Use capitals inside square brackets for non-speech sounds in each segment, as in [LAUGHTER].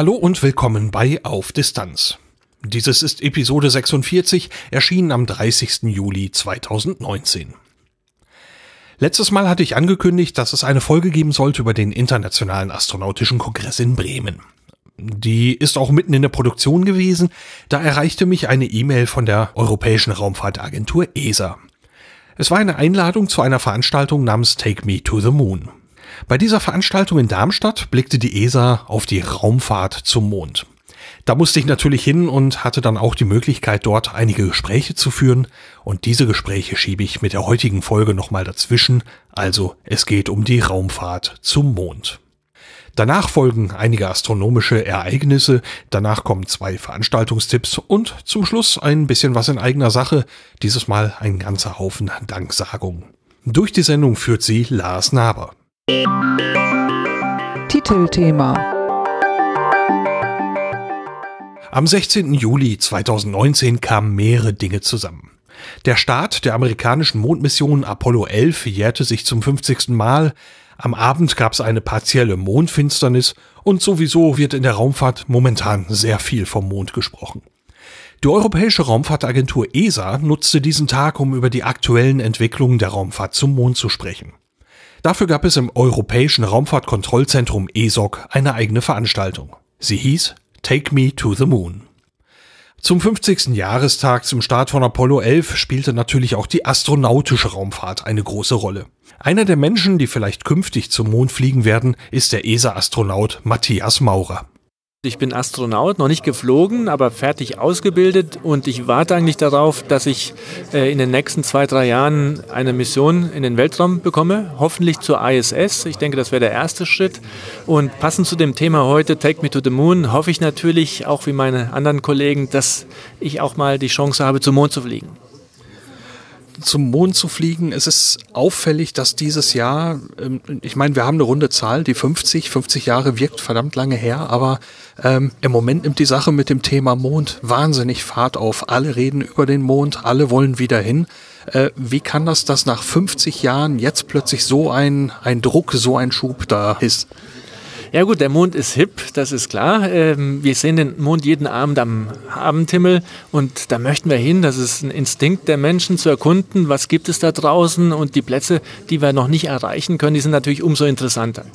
Hallo und willkommen bei Auf Distanz. Dieses ist Episode 46, erschienen am 30. Juli 2019. Letztes Mal hatte ich angekündigt, dass es eine Folge geben sollte über den Internationalen Astronautischen Kongress in Bremen. Die ist auch mitten in der Produktion gewesen, da erreichte mich eine E-Mail von der Europäischen Raumfahrtagentur ESA. Es war eine Einladung zu einer Veranstaltung namens Take Me to the Moon. Bei dieser Veranstaltung in Darmstadt blickte die ESA auf die Raumfahrt zum Mond. Da musste ich natürlich hin und hatte dann auch die Möglichkeit, dort einige Gespräche zu führen. Und diese Gespräche schiebe ich mit der heutigen Folge nochmal dazwischen. Also es geht um die Raumfahrt zum Mond. Danach folgen einige astronomische Ereignisse, danach kommen zwei Veranstaltungstipps und zum Schluss ein bisschen was in eigener Sache, dieses Mal ein ganzer Haufen Danksagungen. Durch die Sendung führt sie Lars Naber. Titelthema am 16. Juli 2019 kamen mehrere Dinge zusammen. Der Start der amerikanischen Mondmission Apollo 11 jährte sich zum 50. Mal. Am Abend gab es eine partielle Mondfinsternis und sowieso wird in der Raumfahrt momentan sehr viel vom Mond gesprochen. Die Europäische Raumfahrtagentur ESA nutzte diesen Tag, um über die aktuellen Entwicklungen der Raumfahrt zum Mond zu sprechen. Dafür gab es im Europäischen Raumfahrtkontrollzentrum ESOC eine eigene Veranstaltung. Sie hieß Take Me to the Moon. Zum 50. Jahrestag zum Start von Apollo 11 spielte natürlich auch die astronautische Raumfahrt eine große Rolle. Einer der Menschen, die vielleicht künftig zum Mond fliegen werden, ist der ESA-Astronaut Matthias Maurer. Ich bin Astronaut, noch nicht geflogen, aber fertig ausgebildet und ich warte eigentlich darauf, dass ich äh, in den nächsten zwei, drei Jahren eine Mission in den Weltraum bekomme, hoffentlich zur ISS. Ich denke, das wäre der erste Schritt. Und passend zu dem Thema heute, Take Me to the Moon, hoffe ich natürlich, auch wie meine anderen Kollegen, dass ich auch mal die Chance habe, zum Mond zu fliegen zum Mond zu fliegen. Es ist auffällig, dass dieses Jahr, ähm, ich meine, wir haben eine runde Zahl, die 50, 50 Jahre wirkt verdammt lange her, aber ähm, im Moment nimmt die Sache mit dem Thema Mond wahnsinnig Fahrt auf. Alle reden über den Mond, alle wollen wieder hin. Äh, wie kann das, dass nach 50 Jahren jetzt plötzlich so ein, ein Druck, so ein Schub da ist? Ja gut, der Mond ist hip, das ist klar. Ähm, wir sehen den Mond jeden Abend am Abendhimmel und da möchten wir hin. Das ist ein Instinkt der Menschen zu erkunden, was gibt es da draußen und die Plätze, die wir noch nicht erreichen können, die sind natürlich umso interessanter.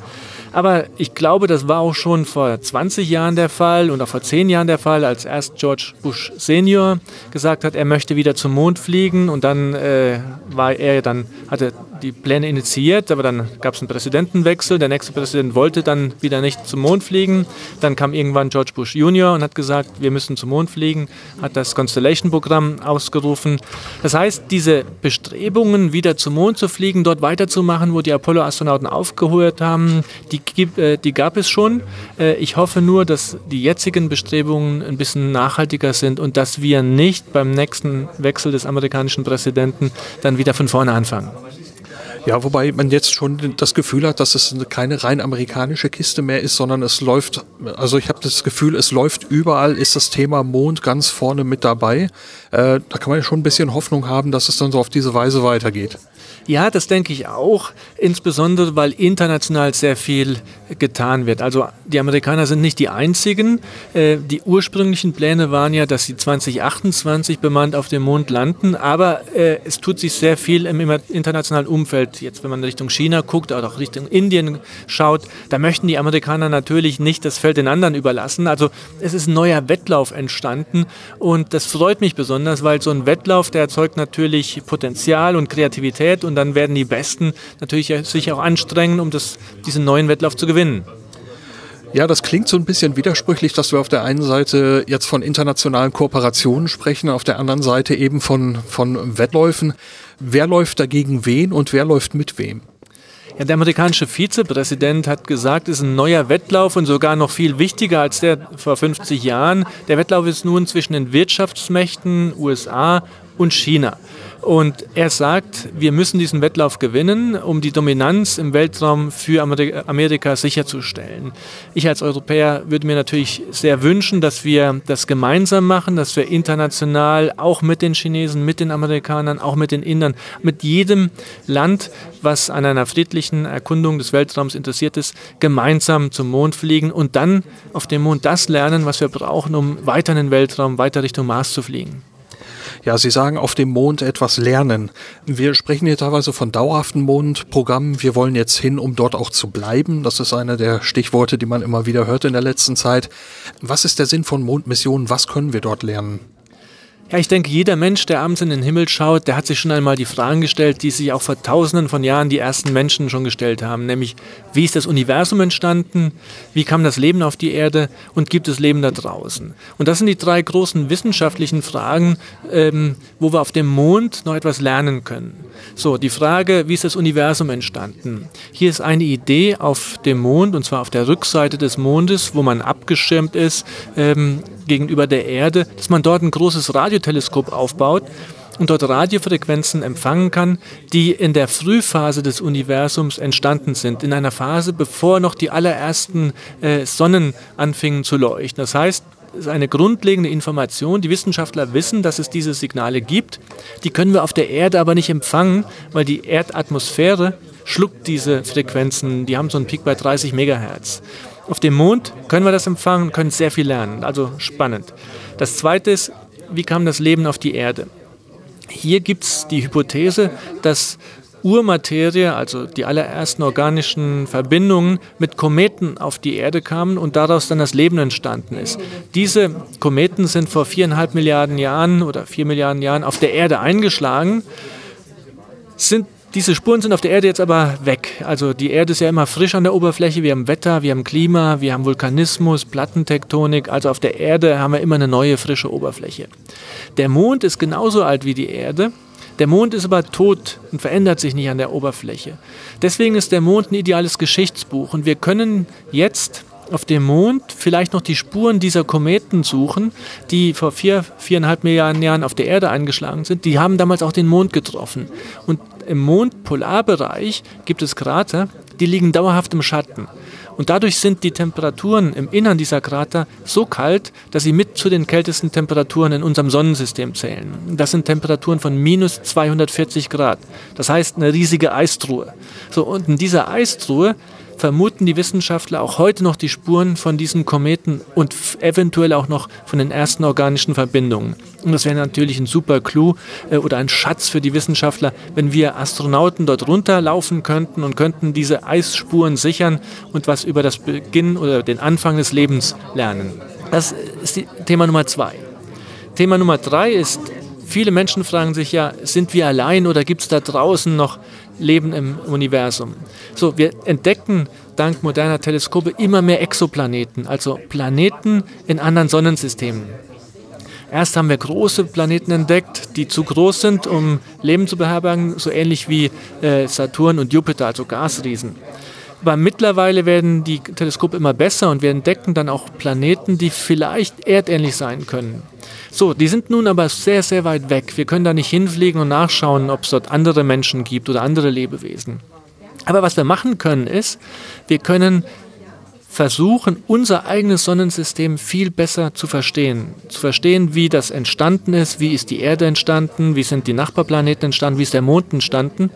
Aber ich glaube, das war auch schon vor 20 Jahren der Fall und auch vor 10 Jahren der Fall, als erst George Bush Senior gesagt hat, er möchte wieder zum Mond fliegen und dann äh, war er dann hatte die Pläne initiiert, aber dann gab es einen Präsidentenwechsel. Der nächste Präsident wollte dann wieder nicht zum Mond fliegen. Dann kam irgendwann George Bush Junior und hat gesagt, wir müssen zum Mond fliegen, hat das Constellation-Programm ausgerufen. Das heißt, diese Bestrebungen, wieder zum Mond zu fliegen, dort weiterzumachen, wo die Apollo-Astronauten aufgehört haben, die, äh, die gab es schon. Äh, ich hoffe nur, dass die jetzigen Bestrebungen ein bisschen nachhaltiger sind und dass wir nicht beim nächsten Wechsel des amerikanischen Präsidenten dann wieder von vorne anfangen. Ja, wobei man jetzt schon das Gefühl hat, dass es keine rein amerikanische Kiste mehr ist, sondern es läuft, also ich habe das Gefühl, es läuft überall, ist das Thema Mond ganz vorne mit dabei. Äh, da kann man schon ein bisschen Hoffnung haben, dass es dann so auf diese Weise weitergeht. Ja, das denke ich auch, insbesondere weil international sehr viel getan wird. Also die Amerikaner sind nicht die einzigen. Äh, die ursprünglichen Pläne waren ja, dass sie 2028 bemannt auf dem Mond landen, aber äh, es tut sich sehr viel im internationalen Umfeld. Jetzt, wenn man Richtung China guckt oder auch Richtung Indien schaut, da möchten die Amerikaner natürlich nicht das Feld den anderen überlassen. Also es ist ein neuer Wettlauf entstanden und das freut mich besonders, weil so ein Wettlauf, der erzeugt natürlich Potenzial und Kreativität und dann werden die Besten natürlich sich auch anstrengen, um das, diesen neuen Wettlauf zu gewinnen. Ja, das klingt so ein bisschen widersprüchlich, dass wir auf der einen Seite jetzt von internationalen Kooperationen sprechen, auf der anderen Seite eben von, von Wettläufen. Wer läuft dagegen wen und wer läuft mit wem? Ja, der amerikanische Vizepräsident hat gesagt, es ist ein neuer Wettlauf und sogar noch viel wichtiger als der vor 50 Jahren. Der Wettlauf ist nun zwischen den Wirtschaftsmächten USA und China. Und er sagt, wir müssen diesen Wettlauf gewinnen, um die Dominanz im Weltraum für Amerika sicherzustellen. Ich als Europäer würde mir natürlich sehr wünschen, dass wir das gemeinsam machen, dass wir international auch mit den Chinesen, mit den Amerikanern, auch mit den Indern, mit jedem Land, was an einer friedlichen Erkundung des Weltraums interessiert ist, gemeinsam zum Mond fliegen und dann auf dem Mond das lernen, was wir brauchen, um weiter in den Weltraum, weiter Richtung Mars zu fliegen. Ja, Sie sagen auf dem Mond etwas lernen. Wir sprechen hier teilweise von dauerhaften Mondprogrammen. Wir wollen jetzt hin, um dort auch zu bleiben. Das ist einer der Stichworte, die man immer wieder hört in der letzten Zeit. Was ist der Sinn von Mondmissionen? Was können wir dort lernen? Ja, ich denke, jeder Mensch, der abends in den Himmel schaut, der hat sich schon einmal die Fragen gestellt, die sich auch vor tausenden von Jahren die ersten Menschen schon gestellt haben, nämlich wie ist das Universum entstanden, wie kam das Leben auf die Erde und gibt es Leben da draußen? Und das sind die drei großen wissenschaftlichen Fragen, ähm, wo wir auf dem Mond noch etwas lernen können. So, die Frage, wie ist das Universum entstanden? Hier ist eine Idee auf dem Mond, und zwar auf der Rückseite des Mondes, wo man abgeschirmt ist ähm, gegenüber der Erde, dass man dort ein großes Radioteleskop aufbaut und dort Radiofrequenzen empfangen kann, die in der Frühphase des Universums entstanden sind, in einer Phase, bevor noch die allerersten äh, Sonnen anfingen zu leuchten. Das heißt, ist eine grundlegende Information. Die Wissenschaftler wissen, dass es diese Signale gibt. Die können wir auf der Erde aber nicht empfangen, weil die Erdatmosphäre schluckt diese Frequenzen. Die haben so einen Peak bei 30 Megahertz. Auf dem Mond können wir das empfangen, können sehr viel lernen. Also spannend. Das zweite ist, wie kam das Leben auf die Erde? Hier gibt es die Hypothese, dass Urmaterie, also die allerersten organischen Verbindungen mit Kometen auf die Erde kamen und daraus dann das Leben entstanden ist. Diese Kometen sind vor viereinhalb Milliarden Jahren oder vier Milliarden Jahren auf der Erde eingeschlagen, sind diese Spuren sind auf der Erde jetzt aber weg. Also die Erde ist ja immer frisch an der Oberfläche. Wir haben Wetter, wir haben Klima, wir haben Vulkanismus, Plattentektonik. Also auf der Erde haben wir immer eine neue, frische Oberfläche. Der Mond ist genauso alt wie die Erde. Der Mond ist aber tot und verändert sich nicht an der Oberfläche. Deswegen ist der Mond ein ideales Geschichtsbuch und wir können jetzt auf dem Mond vielleicht noch die Spuren dieser Kometen suchen, die vor vier, viereinhalb Milliarden Jahren auf der Erde eingeschlagen sind. Die haben damals auch den Mond getroffen. Und im Mondpolarbereich gibt es Krater, die liegen dauerhaft im Schatten. Und dadurch sind die Temperaturen im Innern dieser Krater so kalt, dass sie mit zu den kältesten Temperaturen in unserem Sonnensystem zählen. Das sind Temperaturen von minus 240 Grad. Das heißt eine riesige Eistruhe. So, und in dieser Eistruhe vermuten die Wissenschaftler auch heute noch die Spuren von diesen Kometen und eventuell auch noch von den ersten organischen Verbindungen. Und das wäre natürlich ein super Clou äh, oder ein Schatz für die Wissenschaftler, wenn wir Astronauten dort runterlaufen könnten und könnten diese Eisspuren sichern und was über das Beginn oder den Anfang des Lebens lernen. Das ist Thema Nummer zwei. Thema Nummer drei ist, viele Menschen fragen sich ja, sind wir allein oder gibt es da draußen noch Leben im Universum. So, wir entdecken dank moderner Teleskope immer mehr Exoplaneten, also Planeten in anderen Sonnensystemen. Erst haben wir große Planeten entdeckt, die zu groß sind, um Leben zu beherbergen, so ähnlich wie äh, Saturn und Jupiter, also Gasriesen. Aber mittlerweile werden die Teleskope immer besser und wir entdecken dann auch Planeten, die vielleicht erdähnlich sein können. So, die sind nun aber sehr, sehr weit weg. Wir können da nicht hinfliegen und nachschauen, ob es dort andere Menschen gibt oder andere Lebewesen. Aber was wir machen können, ist, wir können versuchen, unser eigenes Sonnensystem viel besser zu verstehen. Zu verstehen, wie das entstanden ist, wie ist die Erde entstanden, wie sind die Nachbarplaneten entstanden, wie ist der Mond entstanden.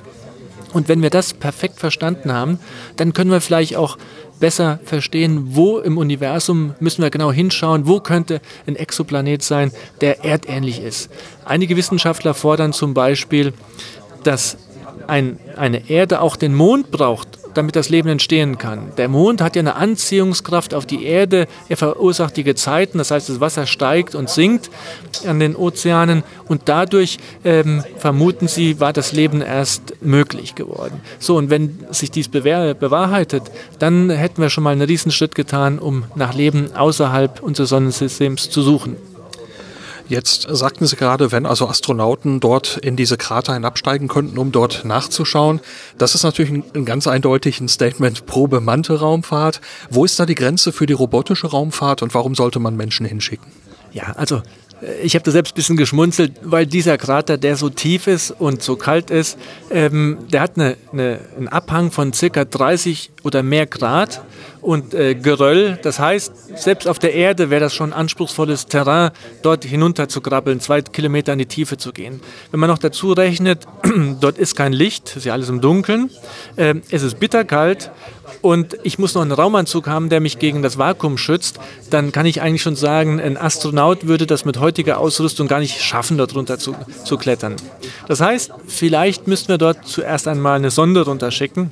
Und wenn wir das perfekt verstanden haben, dann können wir vielleicht auch besser verstehen, wo im Universum müssen wir genau hinschauen, wo könnte ein Exoplanet sein, der erdähnlich ist. Einige Wissenschaftler fordern zum Beispiel, dass ein, eine Erde auch den Mond braucht, damit das Leben entstehen kann. Der Mond hat ja eine Anziehungskraft auf die Erde, er verursacht die Gezeiten, das heißt, das Wasser steigt und sinkt an den Ozeanen und dadurch ähm, vermuten sie, war das Leben erst möglich geworden. So, und wenn sich dies bewahrheitet, dann hätten wir schon mal einen Riesenschritt getan, um nach Leben außerhalb unseres Sonnensystems zu suchen. Jetzt sagten Sie gerade, wenn also Astronauten dort in diese Krater hinabsteigen könnten, um dort nachzuschauen. Das ist natürlich ein, ein ganz eindeutig ein Statement pro bemannte Raumfahrt. Wo ist da die Grenze für die robotische Raumfahrt und warum sollte man Menschen hinschicken? Ja, also ich habe da selbst ein bisschen geschmunzelt, weil dieser Krater, der so tief ist und so kalt ist, ähm, der hat eine, eine, einen Abhang von circa 30 oder mehr Grad und äh, Geröll. Das heißt, selbst auf der Erde wäre das schon anspruchsvolles Terrain, dort hinunter zu krabbeln, zwei Kilometer in die Tiefe zu gehen. Wenn man noch dazu rechnet, [CLEARS THROAT] dort ist kein Licht, ist ja alles im Dunkeln, äh, es ist bitterkalt und ich muss noch einen Raumanzug haben, der mich gegen das Vakuum schützt, dann kann ich eigentlich schon sagen, ein Astronaut würde das mit heutiger Ausrüstung gar nicht schaffen, dort runter zu, zu klettern. Das heißt, vielleicht müssten wir dort zuerst einmal eine Sonde runterschicken,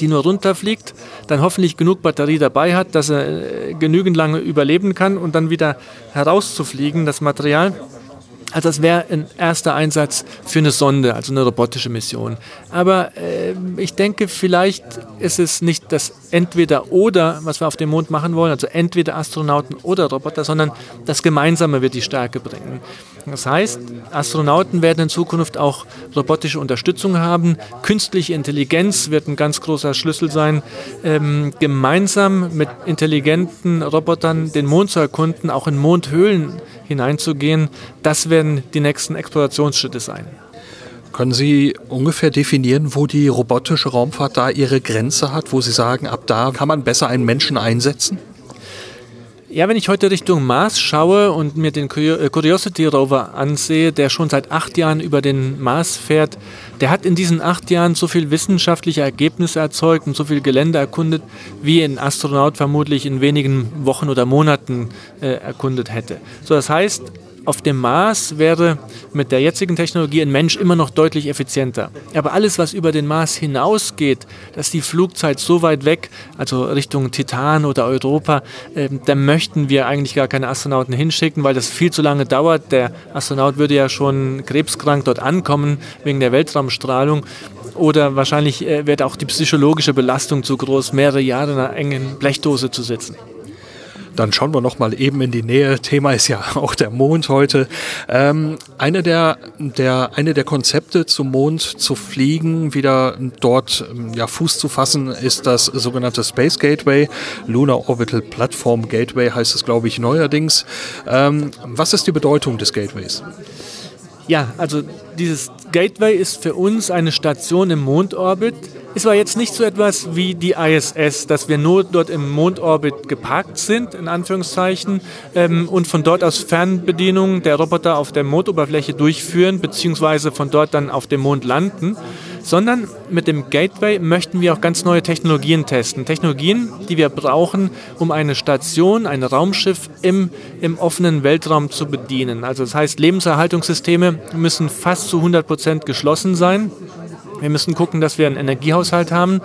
die nur runterfliegt, dann hoffentlich genug Batterie dabei hat, dass er äh, genügend lange überleben kann und dann wieder herauszufliegen, das Material. Also das wäre ein erster Einsatz für eine Sonde, also eine robotische Mission. Aber äh, ich denke, vielleicht ist es nicht das Entweder-Oder, was wir auf dem Mond machen wollen, also entweder Astronauten oder Roboter, sondern das Gemeinsame wird die Stärke bringen. Das heißt, Astronauten werden in Zukunft auch robotische Unterstützung haben. Künstliche Intelligenz wird ein ganz großer Schlüssel sein, ähm, gemeinsam mit intelligenten Robotern den Mond zu erkunden, auch in Mondhöhlen hineinzugehen. Das werden die nächsten Explorationsschritte sein. Können Sie ungefähr definieren, wo die robotische Raumfahrt da ihre Grenze hat, wo Sie sagen, ab da kann man besser einen Menschen einsetzen? Ja, wenn ich heute Richtung Mars schaue und mir den äh, Curiosity Rover ansehe, der schon seit acht Jahren über den Mars fährt, der hat in diesen acht Jahren so viel wissenschaftliche Ergebnisse erzeugt und so viel Gelände erkundet, wie ein Astronaut vermutlich in wenigen Wochen oder Monaten äh, erkundet hätte. So, das heißt, auf dem Mars wäre mit der jetzigen Technologie ein Mensch immer noch deutlich effizienter. Aber alles, was über den Mars hinausgeht, dass die Flugzeit so weit weg, also Richtung Titan oder Europa, äh, da möchten wir eigentlich gar keine Astronauten hinschicken, weil das viel zu lange dauert. Der Astronaut würde ja schon krebskrank dort ankommen wegen der Weltraumstrahlung. Oder wahrscheinlich äh, wird auch die psychologische Belastung zu groß, mehrere Jahre in einer engen Blechdose zu sitzen. Dann schauen wir noch mal eben in die Nähe. Thema ist ja [LAUGHS] auch der Mond heute. Ähm, eine der, der, eine der Konzepte zum Mond zu fliegen, wieder dort ja, Fuß zu fassen, ist das sogenannte Space Gateway. Lunar Orbital Platform Gateway heißt es, glaube ich, neuerdings. Ähm, was ist die Bedeutung des Gateways? Ja, also dieses Gateway ist für uns eine Station im Mondorbit. Es war jetzt nicht so etwas wie die ISS, dass wir nur dort im Mondorbit geparkt sind, in Anführungszeichen, ähm, und von dort aus Fernbedienungen der Roboter auf der Mondoberfläche durchführen, beziehungsweise von dort dann auf dem Mond landen sondern mit dem Gateway möchten wir auch ganz neue Technologien testen. Technologien, die wir brauchen, um eine Station, ein Raumschiff im, im offenen Weltraum zu bedienen. Also das heißt, Lebenserhaltungssysteme müssen fast zu 100 Prozent geschlossen sein. Wir müssen gucken, dass wir einen Energiehaushalt haben,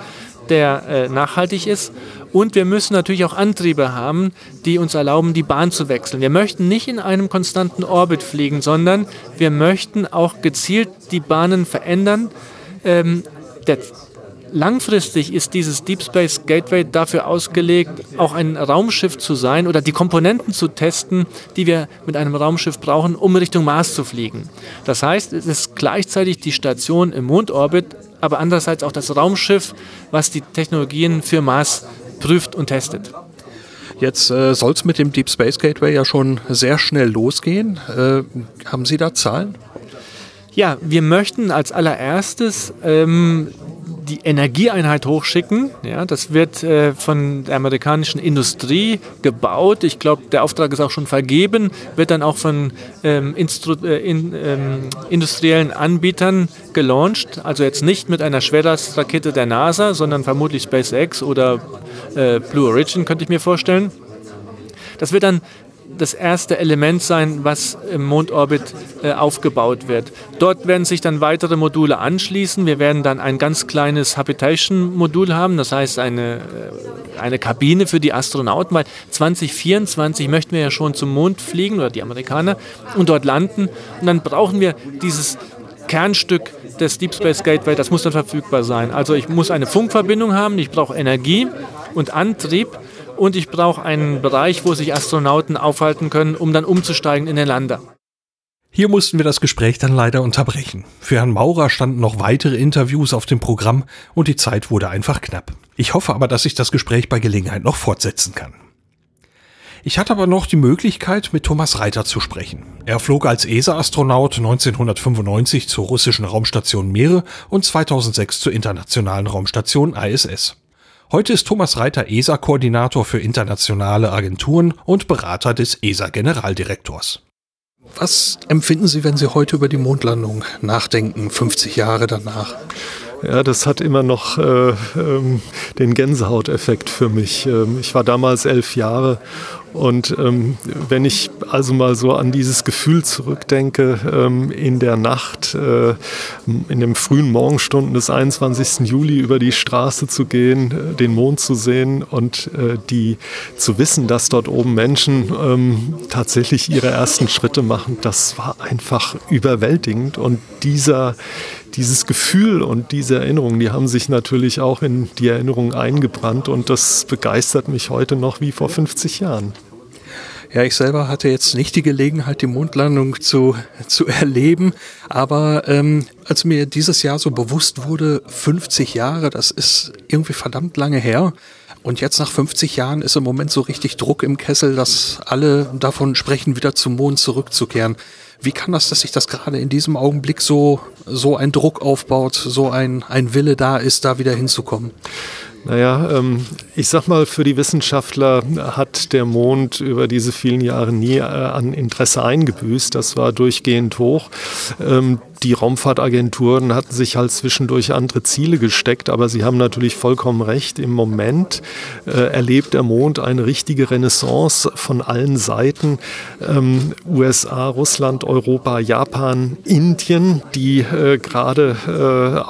der äh, nachhaltig ist. Und wir müssen natürlich auch Antriebe haben, die uns erlauben, die Bahn zu wechseln. Wir möchten nicht in einem konstanten Orbit fliegen, sondern wir möchten auch gezielt die Bahnen verändern, ähm, der, langfristig ist dieses Deep Space Gateway dafür ausgelegt, auch ein Raumschiff zu sein oder die Komponenten zu testen, die wir mit einem Raumschiff brauchen, um Richtung Mars zu fliegen. Das heißt, es ist gleichzeitig die Station im Mondorbit, aber andererseits auch das Raumschiff, was die Technologien für Mars prüft und testet. Jetzt äh, soll es mit dem Deep Space Gateway ja schon sehr schnell losgehen. Äh, haben Sie da Zahlen? Ja, wir möchten als allererstes ähm, die Energieeinheit hochschicken. Ja, das wird äh, von der amerikanischen Industrie gebaut. Ich glaube, der Auftrag ist auch schon vergeben, wird dann auch von ähm, äh, in, ähm, industriellen Anbietern gelauncht. Also jetzt nicht mit einer Schwerlastrakete der NASA, sondern vermutlich SpaceX oder äh, Blue Origin, könnte ich mir vorstellen. Das wird dann das erste Element sein, was im Mondorbit äh, aufgebaut wird. Dort werden sich dann weitere Module anschließen. Wir werden dann ein ganz kleines Habitation-Modul haben, das heißt eine, äh, eine Kabine für die Astronauten, weil 2024 möchten wir ja schon zum Mond fliegen oder die Amerikaner und dort landen. Und dann brauchen wir dieses Kernstück des Deep Space Gateway, das muss dann verfügbar sein. Also ich muss eine Funkverbindung haben, ich brauche Energie und Antrieb und ich brauche einen Bereich, wo sich Astronauten aufhalten können, um dann umzusteigen in den Lander. Hier mussten wir das Gespräch dann leider unterbrechen. Für Herrn Maurer standen noch weitere Interviews auf dem Programm und die Zeit wurde einfach knapp. Ich hoffe aber, dass ich das Gespräch bei Gelegenheit noch fortsetzen kann. Ich hatte aber noch die Möglichkeit, mit Thomas Reiter zu sprechen. Er flog als ESA-Astronaut 1995 zur russischen Raumstation Meere und 2006 zur internationalen Raumstation ISS. Heute ist Thomas Reiter ESA-Koordinator für internationale Agenturen und Berater des ESA-Generaldirektors. Was empfinden Sie, wenn Sie heute über die Mondlandung nachdenken, 50 Jahre danach? Ja, das hat immer noch äh, ähm, den Gänsehauteffekt für mich. Ähm, ich war damals elf Jahre und ähm, wenn ich also mal so an dieses Gefühl zurückdenke, ähm, in der Nacht, äh, in den frühen Morgenstunden des 21. Juli über die Straße zu gehen, äh, den Mond zu sehen und äh, die zu wissen, dass dort oben Menschen ähm, tatsächlich ihre ersten Schritte machen, das war einfach überwältigend. Und dieser dieses Gefühl und diese Erinnerungen, die haben sich natürlich auch in die Erinnerung eingebrannt und das begeistert mich heute noch wie vor 50 Jahren. Ja, ich selber hatte jetzt nicht die Gelegenheit, die Mondlandung zu, zu erleben, aber ähm, als mir dieses Jahr so bewusst wurde, 50 Jahre, das ist irgendwie verdammt lange her. Und jetzt nach 50 Jahren ist im Moment so richtig Druck im Kessel, dass alle davon sprechen, wieder zum Mond zurückzukehren. Wie kann das, dass sich das gerade in diesem Augenblick so, so ein Druck aufbaut, so ein, ein Wille da ist, da wieder hinzukommen? Naja, ähm, ich sag mal, für die Wissenschaftler hat der Mond über diese vielen Jahre nie äh, an Interesse eingebüßt. Das war durchgehend hoch. Ähm, die Raumfahrtagenturen hatten sich halt zwischendurch andere Ziele gesteckt, aber Sie haben natürlich vollkommen recht. Im Moment äh, erlebt der Mond eine richtige Renaissance von allen Seiten. Ähm, USA, Russland, Europa, Japan, Indien, die äh, gerade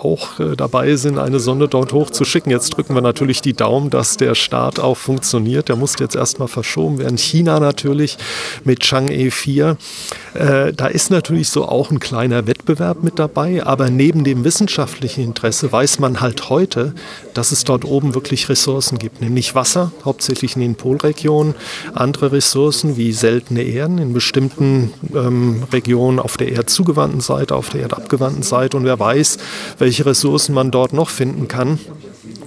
auch dabei sind, eine Sonde dort hochzuschicken. Jetzt drücken wir natürlich die Daumen, dass der Start auch funktioniert. Der muss jetzt erstmal verschoben werden. China natürlich mit Chang'e 4. Äh, da ist natürlich so auch ein kleiner Wettbewerb Wettbewerb mit dabei, aber neben dem wissenschaftlichen Interesse weiß man halt heute, dass es dort oben wirklich Ressourcen gibt, nämlich Wasser, hauptsächlich in den Polregionen, andere Ressourcen wie seltene Erden in bestimmten ähm, Regionen auf der erdzugewandten Seite, auf der erdabgewandten Seite und wer weiß, welche Ressourcen man dort noch finden kann.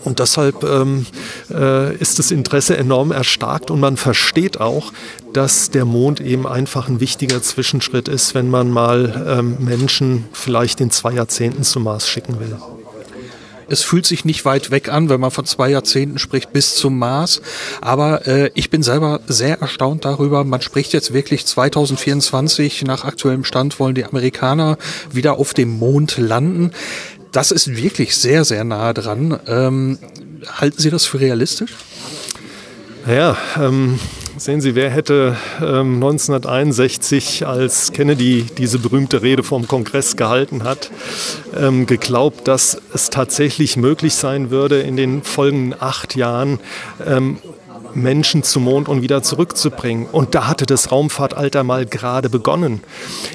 Und deshalb ähm, äh, ist das Interesse enorm erstarkt und man versteht auch, dass der Mond eben einfach ein wichtiger Zwischenschritt ist, wenn man mal ähm, Menschen vielleicht in zwei Jahrzehnten zum Mars schicken will. Es fühlt sich nicht weit weg an, wenn man von zwei Jahrzehnten spricht bis zum Mars. Aber äh, ich bin selber sehr erstaunt darüber. Man spricht jetzt wirklich 2024. Nach aktuellem Stand wollen die Amerikaner wieder auf dem Mond landen das ist wirklich sehr, sehr nah dran. Ähm, halten Sie das für realistisch? Naja, ähm, sehen Sie, wer hätte ähm, 1961, als Kennedy diese berühmte Rede vom Kongress gehalten hat, ähm, geglaubt, dass es tatsächlich möglich sein würde, in den folgenden acht Jahren ähm, Menschen zum Mond und wieder zurückzubringen. Und da hatte das Raumfahrtalter mal gerade begonnen.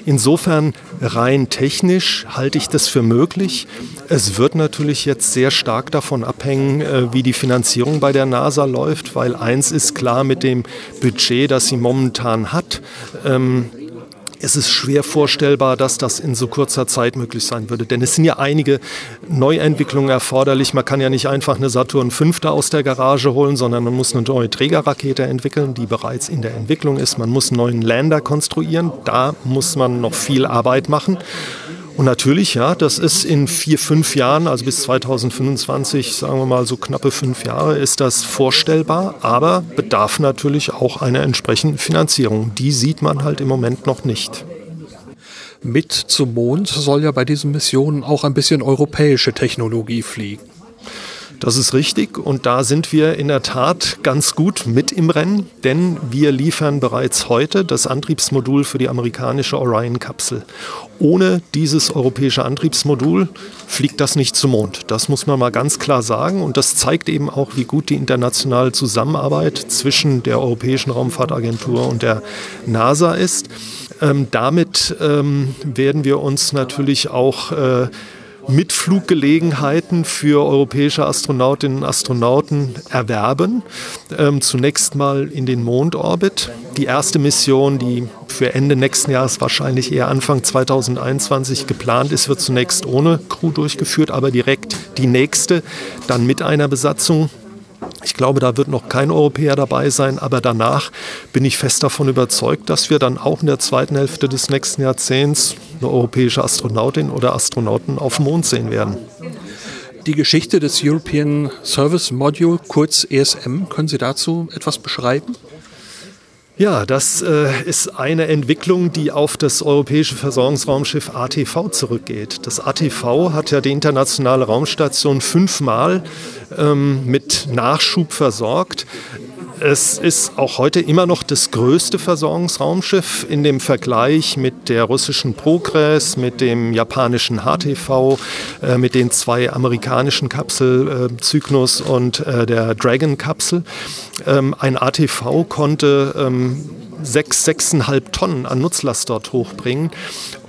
Insofern rein technisch halte ich das für möglich. Es wird natürlich jetzt sehr stark davon abhängen, äh, wie die Finanzierung bei der NASA läuft, weil eins ist klar mit dem Budget, das sie momentan hat. Ähm, es ist schwer vorstellbar, dass das in so kurzer Zeit möglich sein würde. Denn es sind ja einige Neuentwicklungen erforderlich. Man kann ja nicht einfach eine Saturn V aus der Garage holen, sondern man muss eine neue Trägerrakete entwickeln, die bereits in der Entwicklung ist. Man muss einen neuen Lander konstruieren. Da muss man noch viel Arbeit machen. Und natürlich, ja, das ist in vier, fünf Jahren, also bis 2025, sagen wir mal so knappe fünf Jahre, ist das vorstellbar, aber bedarf natürlich auch einer entsprechenden Finanzierung. Die sieht man halt im Moment noch nicht. Mit zum Mond soll ja bei diesen Missionen auch ein bisschen europäische Technologie fliegen. Das ist richtig und da sind wir in der Tat ganz gut mit im Rennen, denn wir liefern bereits heute das Antriebsmodul für die amerikanische Orion-Kapsel. Ohne dieses europäische Antriebsmodul fliegt das nicht zum Mond. Das muss man mal ganz klar sagen und das zeigt eben auch, wie gut die internationale Zusammenarbeit zwischen der Europäischen Raumfahrtagentur und der NASA ist. Ähm, damit ähm, werden wir uns natürlich auch äh, Mitfluggelegenheiten für europäische Astronautinnen und Astronauten erwerben. Ähm, zunächst mal in den Mondorbit. Die erste Mission, die für Ende nächsten Jahres, wahrscheinlich eher Anfang 2021 geplant ist, wird zunächst ohne Crew durchgeführt, aber direkt die nächste, dann mit einer Besatzung ich glaube, da wird noch kein Europäer dabei sein, aber danach bin ich fest davon überzeugt, dass wir dann auch in der zweiten Hälfte des nächsten Jahrzehnts eine europäische Astronautin oder Astronauten auf dem Mond sehen werden. Die Geschichte des European Service Module, kurz ESM, können Sie dazu etwas beschreiben? Ja, das äh, ist eine Entwicklung, die auf das europäische Versorgungsraumschiff ATV zurückgeht. Das ATV hat ja die internationale Raumstation fünfmal ähm, mit Nachschub versorgt. Es ist auch heute immer noch das größte Versorgungsraumschiff in dem Vergleich mit der russischen Progress, mit dem japanischen HTV, äh, mit den zwei amerikanischen Kapsel äh, und äh, der Dragon-Kapsel. Ähm, ein ATV konnte ähm, sechs, sechseinhalb Tonnen an Nutzlast dort hochbringen.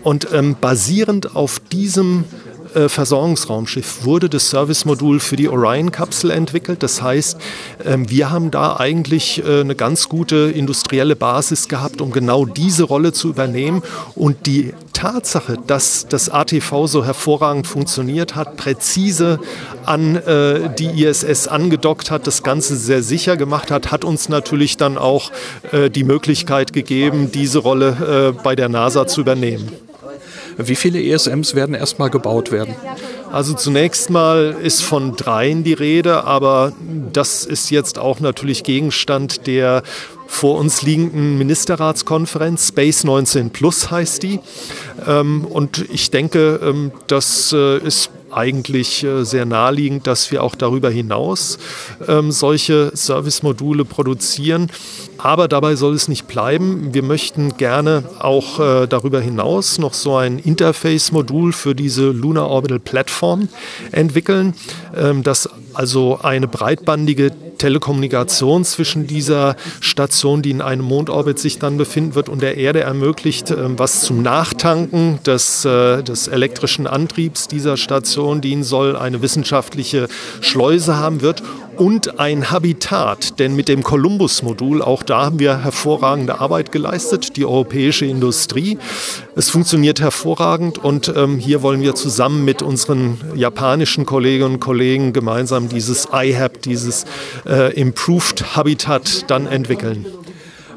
Und ähm, basierend auf diesem äh, Versorgungsraumschiff wurde das Servicemodul für die Orion-Kapsel entwickelt. Das heißt, ähm, wir haben da eigentlich äh, eine ganz gute industrielle Basis gehabt, um genau diese Rolle zu übernehmen. Und die Tatsache, dass das ATV so hervorragend funktioniert hat, präzise an äh, die ISS angedockt hat, das Ganze sehr sicher gemacht hat, hat uns natürlich dann auch die Möglichkeit gegeben, diese Rolle bei der NASA zu übernehmen. Wie viele ESMs werden erstmal gebaut werden? Also zunächst mal ist von dreien die Rede, aber das ist jetzt auch natürlich Gegenstand der vor uns liegenden Ministerratskonferenz. Space 19 Plus heißt die. Ähm, und ich denke, ähm, das äh, ist eigentlich äh, sehr naheliegend, dass wir auch darüber hinaus ähm, solche Service-Module produzieren. Aber dabei soll es nicht bleiben. Wir möchten gerne auch äh, darüber hinaus noch so ein Interface-Modul für diese Lunar Orbital Platform entwickeln, ähm, das also eine breitbandige Telekommunikation zwischen dieser Station, die in einem Mondorbit sich dann befinden wird, und der Erde ermöglicht, ähm, was zum Nachtanken des, äh, des elektrischen Antriebs dieser Station dienen soll, eine wissenschaftliche Schleuse haben wird und ein Habitat. Denn mit dem Columbus-Modul, auch da haben wir hervorragende Arbeit geleistet, die europäische Industrie. Es funktioniert hervorragend und ähm, hier wollen wir zusammen mit unseren japanischen Kolleginnen und Kollegen gemeinsam dieses IHAB, dieses äh, Improved Habitat dann entwickeln.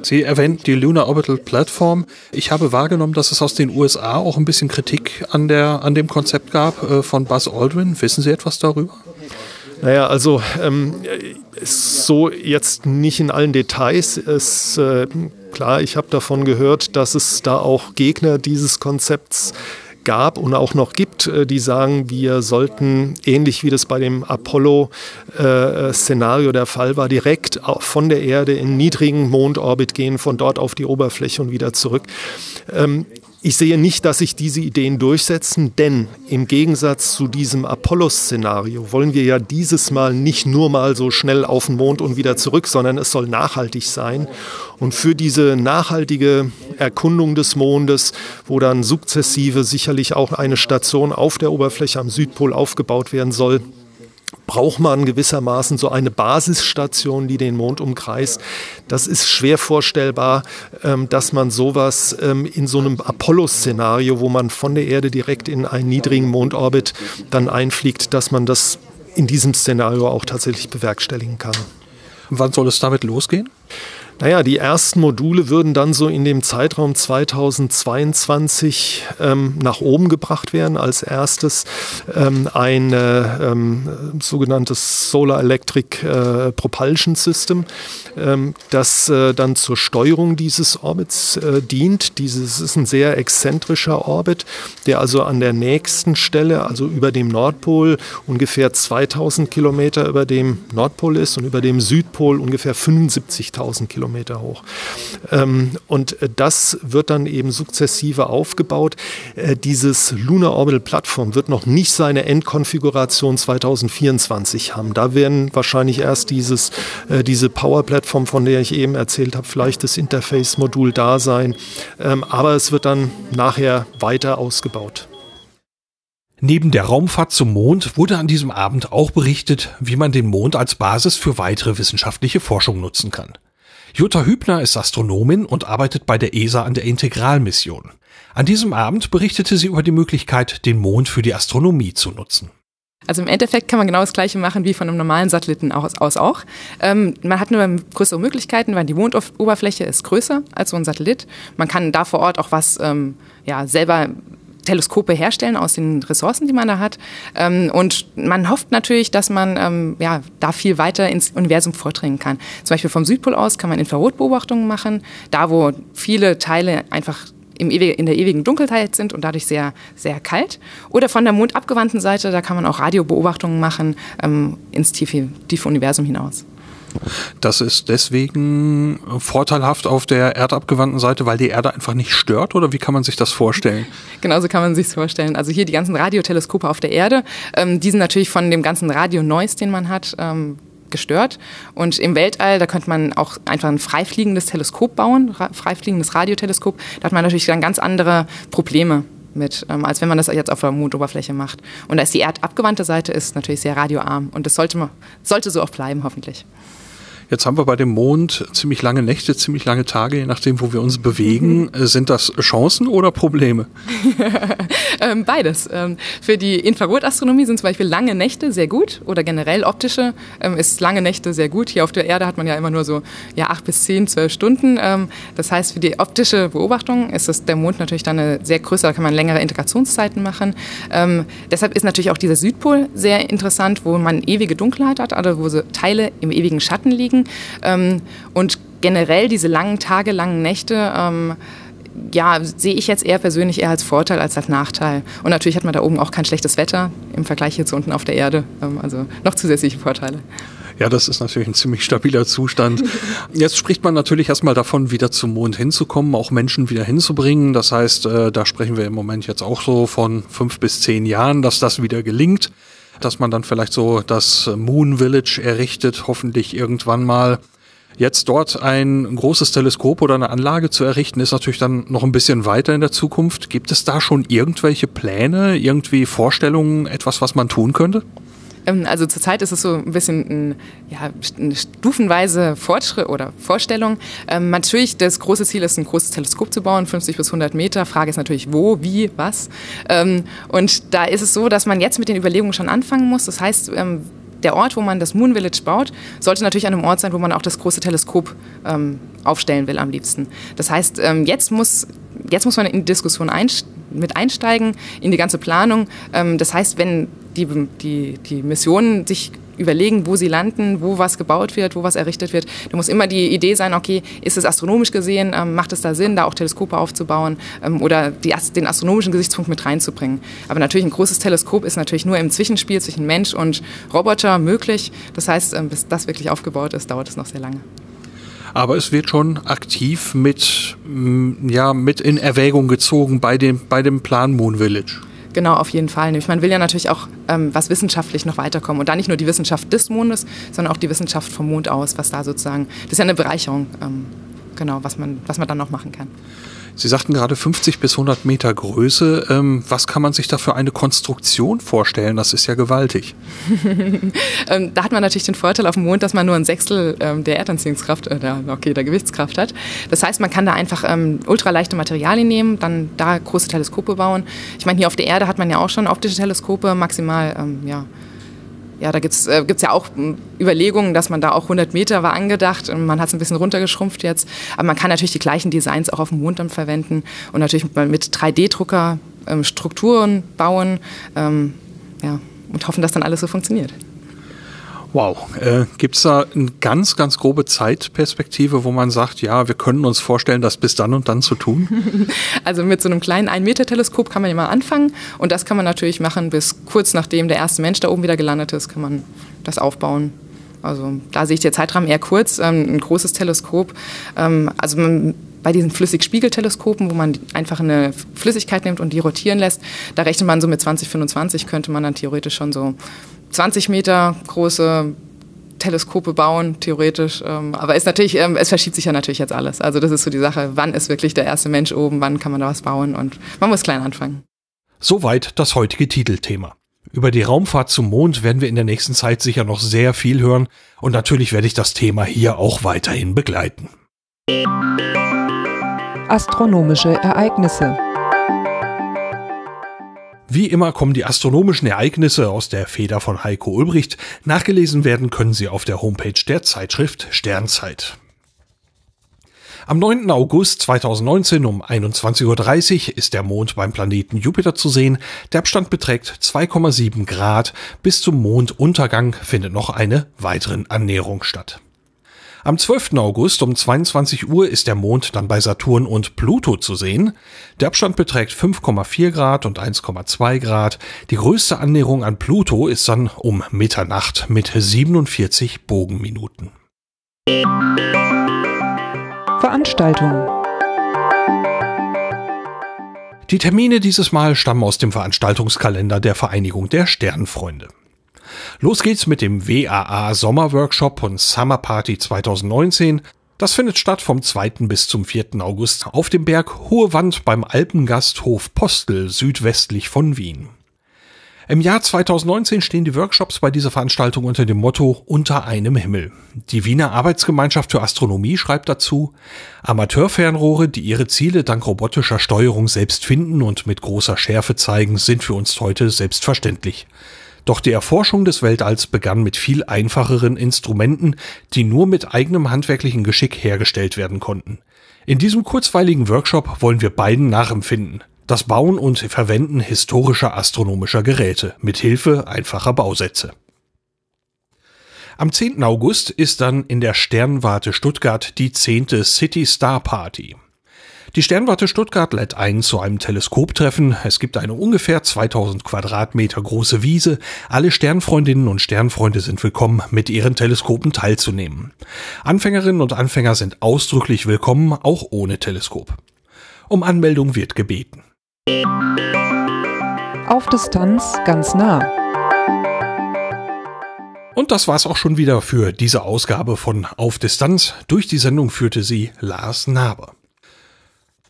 Sie erwähnt die Lunar Orbital Platform. Ich habe wahrgenommen, dass es aus den USA auch ein bisschen Kritik an, der, an dem Konzept gab äh, von Buzz Aldrin. Wissen Sie etwas darüber? Naja, also ähm, so jetzt nicht in allen Details. Es, äh, klar, ich habe davon gehört, dass es da auch Gegner dieses Konzepts gab und auch noch gibt, äh, die sagen, wir sollten, ähnlich wie das bei dem Apollo-Szenario äh, der Fall war, direkt von der Erde in niedrigen Mondorbit gehen, von dort auf die Oberfläche und wieder zurück. Ich sehe nicht, dass sich diese Ideen durchsetzen, denn im Gegensatz zu diesem Apollo-Szenario wollen wir ja dieses Mal nicht nur mal so schnell auf den Mond und wieder zurück, sondern es soll nachhaltig sein. Und für diese nachhaltige Erkundung des Mondes, wo dann sukzessive sicherlich auch eine Station auf der Oberfläche am Südpol aufgebaut werden soll, braucht man gewissermaßen so eine Basisstation, die den Mond umkreist. Das ist schwer vorstellbar, ähm, dass man sowas ähm, in so einem Apollo-Szenario, wo man von der Erde direkt in einen niedrigen Mondorbit dann einfliegt, dass man das in diesem Szenario auch tatsächlich bewerkstelligen kann. Wann soll es damit losgehen? Naja, die ersten Module würden dann so in dem Zeitraum 2022 ähm, nach oben gebracht werden. Als erstes ähm, ein äh, ähm, sogenanntes Solar Electric äh, Propulsion System, ähm, das äh, dann zur Steuerung dieses Orbits äh, dient. Dieses ist ein sehr exzentrischer Orbit, der also an der nächsten Stelle, also über dem Nordpol, ungefähr 2000 Kilometer über dem Nordpol ist und über dem Südpol ungefähr 75.000 Kilometer. Kilometer hoch. Ähm, und das wird dann eben sukzessive aufgebaut. Äh, dieses Lunar Orbital Plattform wird noch nicht seine Endkonfiguration 2024 haben. Da werden wahrscheinlich erst dieses, äh, diese Power-Plattform, von der ich eben erzählt habe, vielleicht das Interface-Modul da sein. Ähm, aber es wird dann nachher weiter ausgebaut. Neben der Raumfahrt zum Mond wurde an diesem Abend auch berichtet, wie man den Mond als Basis für weitere wissenschaftliche Forschung nutzen kann. Jutta Hübner ist Astronomin und arbeitet bei der ESA an der Integralmission. An diesem Abend berichtete sie über die Möglichkeit, den Mond für die Astronomie zu nutzen. Also im Endeffekt kann man genau das Gleiche machen wie von einem normalen Satelliten aus, aus auch. Ähm, man hat nur größere Möglichkeiten, weil die Mondoberfläche ist größer als so ein Satellit. Man kann da vor Ort auch was ähm, ja, selber Teleskope herstellen aus den Ressourcen, die man da hat. Ähm, und man hofft natürlich, dass man ähm, ja, da viel weiter ins Universum vordringen kann. Zum Beispiel vom Südpol aus kann man Infrarotbeobachtungen machen, da wo viele Teile einfach in der ewigen Dunkelheit sind und dadurch sehr, sehr kalt. Oder von der mondabgewandten Seite, da kann man auch Radiobeobachtungen machen ähm, ins tiefe, tiefe Universum hinaus. Das ist deswegen vorteilhaft auf der erdabgewandten Seite, weil die Erde einfach nicht stört oder wie kann man sich das vorstellen? Genauso kann man sich vorstellen. Also hier die ganzen Radioteleskope auf der Erde, ähm, die sind natürlich von dem ganzen Radio-Noise, den man hat, ähm, gestört. Und im Weltall, da könnte man auch einfach ein freifliegendes Teleskop bauen, freifliegendes Radioteleskop. Da hat man natürlich dann ganz andere Probleme mit, ähm, als wenn man das jetzt auf der Mondoberfläche macht. Und da ist die erdabgewandte Seite ist natürlich sehr radioarm und das sollte, man, sollte so auch bleiben, hoffentlich. Jetzt haben wir bei dem Mond ziemlich lange Nächte, ziemlich lange Tage, je nachdem, wo wir uns bewegen. Mhm. [LAUGHS] Sind das Chancen oder Probleme? [LAUGHS] ähm, beides. Ähm, für die Infrarotastronomie sind zum Beispiel lange Nächte sehr gut oder generell optische ähm, ist lange Nächte sehr gut. Hier auf der Erde hat man ja immer nur so ja, acht bis zehn, zwölf Stunden. Das heißt, für die optische Beobachtung ist das, der Mond natürlich dann eine sehr größere, da kann man längere Integrationszeiten machen. Deshalb ist natürlich auch dieser Südpol sehr interessant, wo man ewige Dunkelheit hat, also wo so Teile im ewigen Schatten liegen Ähm, und generell diese langen Tage, langen Nächte, ähm, ja, sehe ich jetzt eher persönlich eher als Vorteil als als Nachteil. Und natürlich hat man da oben auch kein schlechtes Wetter im Vergleich hier zu unten auf der Erde. Ähm, also noch zusätzliche Vorteile. Ja, das ist natürlich ein ziemlich stabiler Zustand. Jetzt spricht man natürlich erstmal davon, wieder zum Mond hinzukommen, auch Menschen wieder hinzubringen. Das heißt, äh, da sprechen wir im Moment jetzt auch so von fünf bis zehn Jahren, dass das wieder gelingt dass man dann vielleicht so das Moon Village errichtet, hoffentlich irgendwann mal. Jetzt dort ein großes Teleskop oder eine Anlage zu errichten, ist natürlich dann noch ein bisschen weiter in der Zukunft. Gibt es da schon irgendwelche Pläne, irgendwie Vorstellungen, etwas, was man tun könnte? Ähm, also zurzeit ist es so ein bisschen ein, ja, eine stufenweise Fortschritt oder Vorstellung. Ähm, natürlich, das große Ziel ist, ein großes Teleskop zu bauen, 50 bis 100 Meter. Frage ist natürlich, wo, wie, was. Ähm, und da ist es so, dass man jetzt mit den Überlegungen schon anfangen muss. Das heißt, ähm, der Ort, wo man das Moon Village baut, sollte natürlich an einem Ort sein, wo man auch das große Teleskop ähm, aufstellen will am liebsten. Das heißt, ähm, jetzt, muss, jetzt muss man in die Diskussion einsteigen mit einsteigen in die ganze Planung. Ähm, das heißt, wenn die, die, die Missionen sich überlegen, wo sie landen, wo was gebaut wird, wo was errichtet wird. Da muss immer die Idee sein, okay, ist es astronomisch gesehen, ähm, macht es da Sinn, da auch Teleskope aufzubauen ähm, oder die, den astronomischen Gesichtspunkt mit reinzubringen. Aber natürlich ein großes Teleskop ist natürlich nur im Zwischenspiel zwischen Mensch und Roboter möglich. Das heißt, ähm, bis das wirklich aufgebaut ist, dauert es noch sehr lange. Aber es wird schon aktiv mit, ja, mit in Erwägung gezogen bei dem, bei dem Plan Moon Village. Genau, auf jeden Fall. Man will ja natürlich auch ähm, was wissenschaftlich noch weiterkommen. Und da nicht nur die Wissenschaft des Mondes, sondern auch die Wissenschaft vom Mond aus, was da sozusagen, das ist ja eine Bereicherung, ähm, genau, was man, was man dann noch machen kann. Sie sagten gerade 50 bis 100 Meter Größe. Ähm, was kann man sich da für eine Konstruktion vorstellen? Das ist ja gewaltig. [LAUGHS] ähm, da hat man natürlich den Vorteil auf dem Mond, dass man nur ein Sechstel ähm, der Erdanziehungskraft, äh, der, okay, der Gewichtskraft hat. Das heißt, man kann da einfach ähm, ultraleichte Materialien nehmen, dann da große Teleskope bauen. Ich meine, hier auf der Erde hat man ja auch schon optische Teleskope, maximal ähm, ja, ja, da gibt es äh, ja auch hm, Überlegungen, dass man da auch 100 Meter war angedacht und man hat es ein bisschen runtergeschrumpft jetzt. Aber man kann natürlich die gleichen Designs auch auf dem Mond dann verwenden und natürlich mit 3D-Drucker ähm, Strukturen bauen ähm, ja, und hoffen, dass dann alles so funktioniert. Wow. Äh, Gibt es da eine ganz, ganz grobe Zeitperspektive, wo man sagt, ja, wir können uns vorstellen, das bis dann und dann zu tun? [LAUGHS] Also mit so einem kleinen 1-Meter-Teleskop kann man ja mal anfangen und das kann man natürlich machen, bis kurz nachdem der erste Mensch da oben wieder gelandet ist, kann man das aufbauen. Also da sehe ich den Zeitrahmen eher kurz, ähm, ein großes Teleskop. Ähm, also man, bei diesen Flüssigspiegelteleskopen, wo man einfach eine Flüssigkeit nimmt und die rotieren lässt, da rechnet man so mit 2025, könnte man dann theoretisch schon so 20 Meter große Teleskope bauen, theoretisch. Ähm, aber ist natürlich, ähm, es verschiebt sich ja natürlich jetzt alles. Also das ist so die Sache, wann ist wirklich der erste Mensch oben, wann kann man da was bauen und man muss klein anfangen. Soweit das heutige Titelthema. Über die Raumfahrt zum Mond werden wir in der nächsten Zeit sicher noch sehr viel hören und natürlich werde ich das Thema hier auch weiterhin begleiten. Astronomische Ereignisse wie immer kommen die astronomischen Ereignisse aus der Feder von Heiko Ulbricht. Nachgelesen werden können sie auf der Homepage der Zeitschrift Sternzeit. Am 9. August 2019 um 21.30 Uhr ist der Mond beim Planeten Jupiter zu sehen. Der Abstand beträgt 2,7 Grad. Bis zum Monduntergang findet noch eine weitere Annäherung statt. Am 12. August um 22 Uhr ist der Mond dann bei Saturn und Pluto zu sehen. Der Abstand beträgt 5,4 Grad und 1,2 Grad. Die größte Annäherung an Pluto ist dann um Mitternacht mit 47 Bogenminuten. Veranstaltungen Die Termine dieses Mal stammen aus dem Veranstaltungskalender der Vereinigung der Sternenfreunde. Los geht's mit dem WAA Sommerworkshop und Summer Party 2019. Das findet statt vom 2. bis zum 4. August auf dem Berg Hohe Wand beim Alpengasthof Postel südwestlich von Wien. Im Jahr 2019 stehen die Workshops bei dieser Veranstaltung unter dem Motto Unter einem Himmel. Die Wiener Arbeitsgemeinschaft für Astronomie schreibt dazu, Amateurfernrohre, die ihre Ziele dank robotischer Steuerung selbst finden und mit großer Schärfe zeigen, sind für uns heute selbstverständlich. Doch die Erforschung des Weltalls begann mit viel einfacheren Instrumenten, die nur mit eigenem handwerklichen Geschick hergestellt werden konnten. In diesem kurzweiligen Workshop wollen wir beiden nachempfinden. Das Bauen und Verwenden historischer astronomischer Geräte mit Hilfe einfacher Bausätze. Am 10. August ist dann in der Sternwarte Stuttgart die 10. City Star Party. Die Sternwarte Stuttgart lädt ein zu einem Teleskoptreffen. Es gibt eine ungefähr 2000 Quadratmeter große Wiese. Alle Sternfreundinnen und Sternfreunde sind willkommen, mit ihren Teleskopen teilzunehmen. Anfängerinnen und Anfänger sind ausdrücklich willkommen, auch ohne Teleskop. Um Anmeldung wird gebeten. Auf Distanz ganz nah. Und das war's auch schon wieder für diese Ausgabe von Auf Distanz. Durch die Sendung führte sie Lars Naber.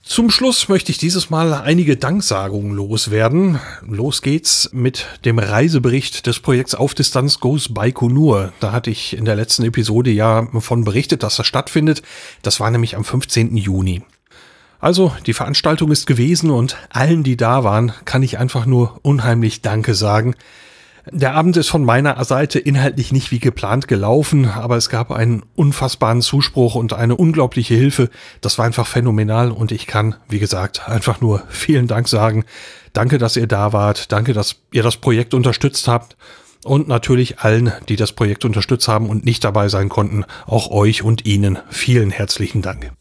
Zum Schluss möchte ich dieses Mal einige Danksagungen loswerden. Los geht's mit dem Reisebericht des Projekts Auf Distanz Goes Baikonur. Da hatte ich in der letzten Episode ja von berichtet, dass das stattfindet. Das war nämlich am 15. Juni. Also, die Veranstaltung ist gewesen und allen, die da waren, kann ich einfach nur unheimlich Danke sagen. Der Abend ist von meiner Seite inhaltlich nicht wie geplant gelaufen, aber es gab einen unfassbaren Zuspruch und eine unglaubliche Hilfe. Das war einfach phänomenal und ich kann, wie gesagt, einfach nur [LAUGHS] vielen Dank sagen. Danke, dass ihr da wart. Danke, dass ihr das Projekt unterstützt habt. Und natürlich allen, die das Projekt unterstützt haben und nicht dabei sein konnten, auch euch und Ihnen vielen herzlichen Dank.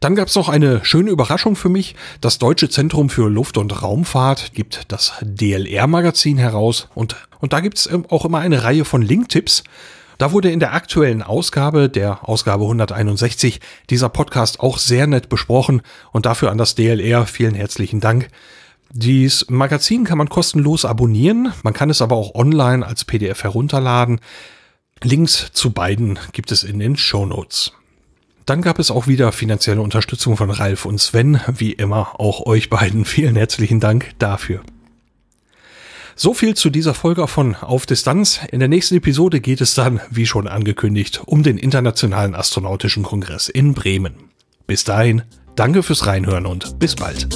Dann gab es noch eine schöne Überraschung für mich. Das Deutsche Zentrum für Luft- und Raumfahrt gibt das DLR-Magazin heraus und, und da gibt's ähm, auch immer eine Reihe von Link-Tipps. Da wurde in der aktuellen Ausgabe, der Ausgabe 161, dieser Podcast auch sehr nett besprochen und dafür an das DLR vielen herzlichen Dank. Dies Magazin kann man kostenlos abonnieren, man kann es aber auch online als PDF herunterladen. Links zu beiden gibt es in den Show Notes. Dann gab es auch wieder finanzielle Unterstützung von Ralf und Sven. Wie immer auch euch beiden [LAUGHS] vielen herzlichen Dank dafür. So viel zu dieser Folge von Auf Distanz. In der nächsten Episode geht es dann, wie schon angekündigt, um den Internationalen Astronautischen Kongress in Bremen. Bis dahin, danke fürs Reinhören und bis bald.